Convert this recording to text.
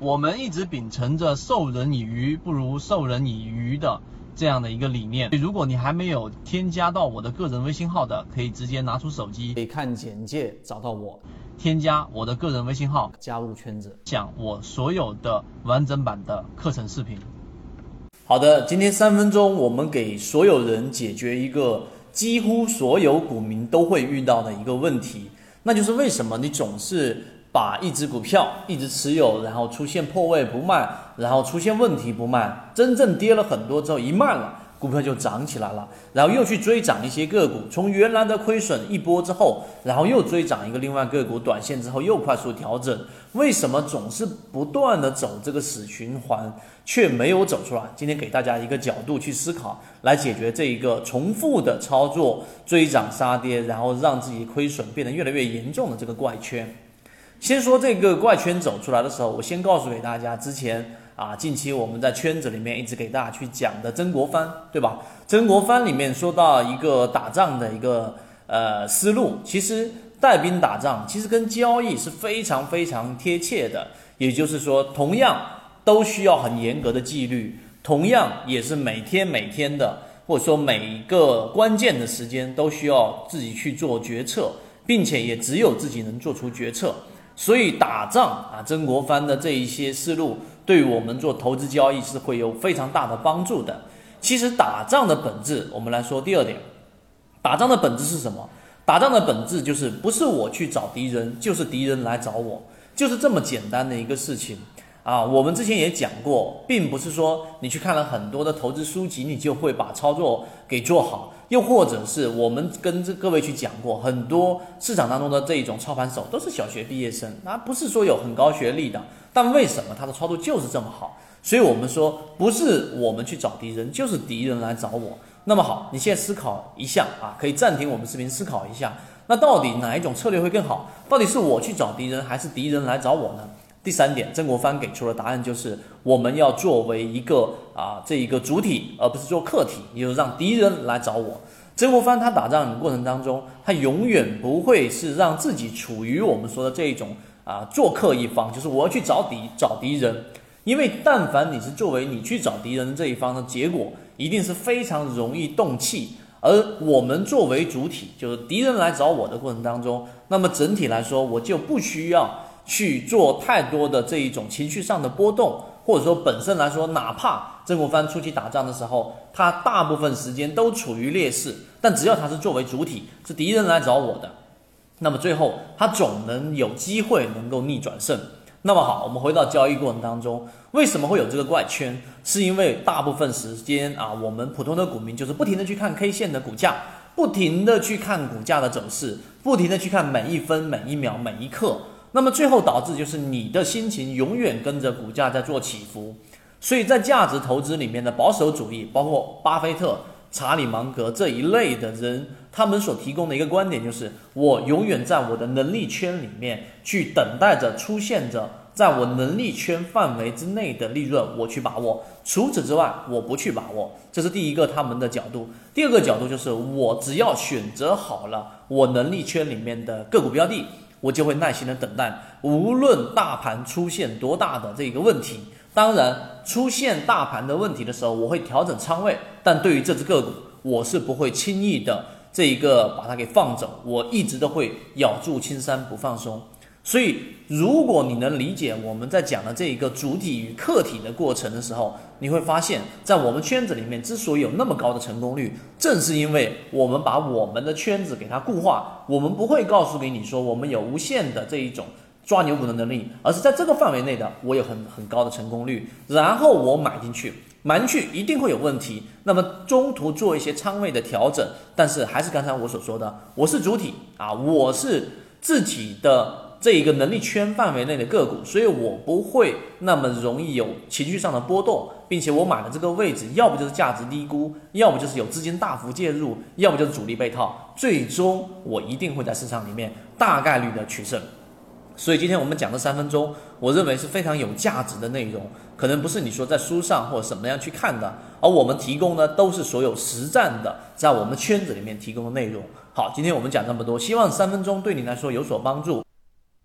我们一直秉承着授人以鱼不如授人以渔的这样的一个理念。如果你还没有添加到我的个人微信号的，可以直接拿出手机，可以看简介找到我，添加我的个人微信号，加入圈子，讲我所有的完整版的课程视频。好的，今天三分钟，我们给所有人解决一个几乎所有股民都会遇到的一个问题，那就是为什么你总是。把一只股票一直持有，然后出现破位不卖，然后出现问题不卖，真正跌了很多之后一卖了，股票就涨起来了，然后又去追涨一些个股，从原来的亏损一波之后，然后又追涨一个另外个股，短线之后又快速调整，为什么总是不断的走这个死循环，却没有走出来？今天给大家一个角度去思考，来解决这一个重复的操作，追涨杀跌，然后让自己亏损变得越来越严重的这个怪圈。先说这个怪圈走出来的时候，我先告诉给大家，之前啊，近期我们在圈子里面一直给大家去讲的曾国藩，对吧？曾国藩里面说到一个打仗的一个呃思路，其实带兵打仗其实跟交易是非常非常贴切的，也就是说，同样都需要很严格的纪律，同样也是每天每天的，或者说每一个关键的时间都需要自己去做决策，并且也只有自己能做出决策。所以打仗啊，曾国藩的这一些思路，对我们做投资交易是会有非常大的帮助的。其实打仗的本质，我们来说第二点，打仗的本质是什么？打仗的本质就是不是我去找敌人，就是敌人来找我，就是这么简单的一个事情啊。我们之前也讲过，并不是说你去看了很多的投资书籍，你就会把操作给做好。又或者是我们跟这各位去讲过，很多市场当中的这一种操盘手都是小学毕业生，那不是说有很高学历的，但为什么他的操作就是这么好？所以我们说，不是我们去找敌人，就是敌人来找我。那么好，你现在思考一下啊，可以暂停我们视频思考一下，那到底哪一种策略会更好？到底是我去找敌人，还是敌人来找我呢？第三点，曾国藩给出的答案就是我们要作为一个啊这一个主体，而不是做客体，也就是让敌人来找我。曾国藩他打仗过程当中，他永远不会是让自己处于我们说的这一种啊做客一方，就是我要去找敌找敌人，因为但凡你是作为你去找敌人的这一方的结果，一定是非常容易动气。而我们作为主体，就是敌人来找我的过程当中，那么整体来说，我就不需要。去做太多的这一种情绪上的波动，或者说本身来说，哪怕曾国藩出去打仗的时候，他大部分时间都处于劣势，但只要他是作为主体，是敌人来找我的，那么最后他总能有机会能够逆转胜。那么好，我们回到交易过程当中，为什么会有这个怪圈？是因为大部分时间啊，我们普通的股民就是不停的去看 K 线的股价，不停的去看股价的走势，不停的去看每一分每一秒每一刻。那么最后导致就是你的心情永远跟着股价在做起伏，所以在价值投资里面的保守主义，包括巴菲特、查理芒格这一类的人，他们所提供的一个观点就是，我永远在我的能力圈里面去等待着出现着在我能力圈范围之内的利润，我去把握。除此之外，我不去把握。这是第一个他们的角度。第二个角度就是，我只要选择好了我能力圈里面的个股标的。我就会耐心的等待，无论大盘出现多大的这个问题，当然出现大盘的问题的时候，我会调整仓位，但对于这只个股，我是不会轻易的这一个把它给放走，我一直都会咬住青山不放松。所以，如果你能理解我们在讲的这一个主体与客体的过程的时候，你会发现在我们圈子里面之所以有那么高的成功率，正是因为我们把我们的圈子给它固化。我们不会告诉给你说我们有无限的这一种抓牛股的能力，而是在这个范围内的我有很很高的成功率，然后我买进去，买进去一定会有问题，那么中途做一些仓位的调整。但是还是刚才我所说的，我是主体啊，我是自己的。这一个能力圈范围内的个股，所以我不会那么容易有情绪上的波动，并且我买的这个位置，要不就是价值低估，要不就是有资金大幅介入，要不就是主力被套，最终我一定会在市场里面大概率的取胜。所以今天我们讲的三分钟，我认为是非常有价值的内容，可能不是你说在书上或者什么样去看的，而我们提供的都是所有实战的，在我们圈子里面提供的内容。好，今天我们讲这么多，希望三分钟对你来说有所帮助。